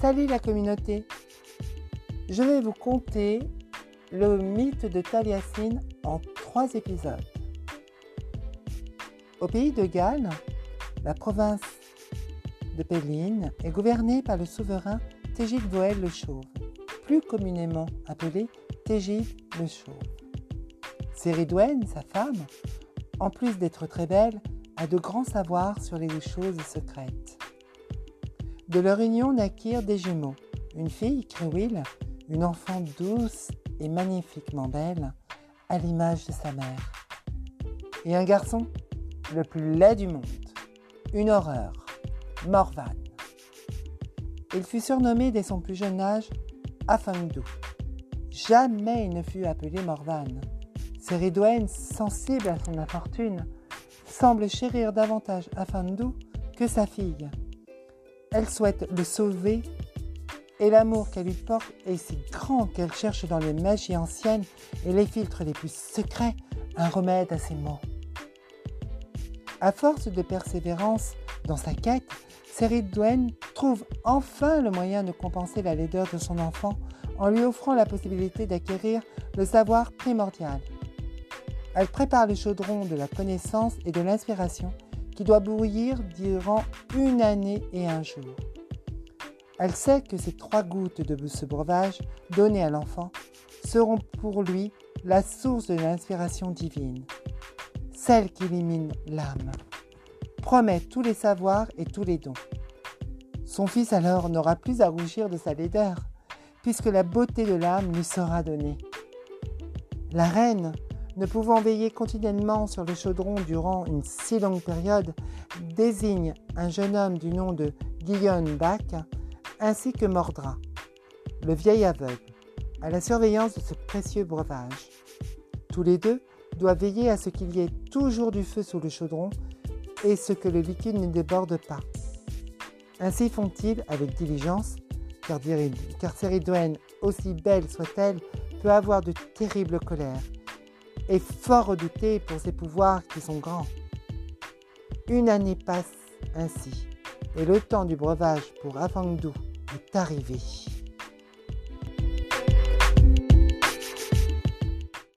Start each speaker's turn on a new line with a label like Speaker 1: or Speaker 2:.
Speaker 1: Salut la communauté Je vais vous conter le mythe de Taliesin en trois épisodes. Au pays de Galles, la province de Péline est gouvernée par le souverain Tégide Voël le Chauve, plus communément appelé Tégide le Chauve. Céridouène, sa femme, en plus d'être très belle, a de grands savoirs sur les choses secrètes. De leur union naquirent des jumeaux, une fille, Créwil, une enfant douce et magnifiquement belle, à l'image de sa mère, et un garçon, le plus laid du monde, une horreur, Morvan. Il fut surnommé dès son plus jeune âge Afangdou. Jamais il ne fut appelé Morvan. Céridouène, sensible à son infortune, semble chérir davantage Afandou que sa fille. Elle souhaite le sauver et l'amour qu'elle lui porte est si grand qu'elle cherche dans les magies anciennes et les filtres les plus secrets un remède à ses maux. À force de persévérance dans sa quête, Céridouène trouve enfin le moyen de compenser la laideur de son enfant en lui offrant la possibilité d'acquérir le savoir primordial. Elle prépare le chaudron de la connaissance et de l'inspiration qui doit bouillir durant une année et un jour. Elle sait que ces trois gouttes de ce breuvage donné à l'enfant seront pour lui la source de l'inspiration divine, celle qui élimine l'âme, promet tous les savoirs et tous les dons. Son fils alors n'aura plus à rougir de sa laideur, puisque la beauté de l'âme lui sera donnée. La reine, ne pouvant veiller continuellement sur le chaudron durant une si longue période, désigne un jeune homme du nom de Guillaume Bach, ainsi que Mordra, le vieil aveugle, à la surveillance de ce précieux breuvage. Tous les deux doivent veiller à ce qu'il y ait toujours du feu sous le chaudron et ce que le liquide ne déborde pas. Ainsi font-ils avec diligence, car, car aussi belle soit-elle, peut avoir de terribles colères est fort redouté pour ses pouvoirs qui sont grands. Une année passe ainsi, et le temps du breuvage pour Afangdou est arrivé.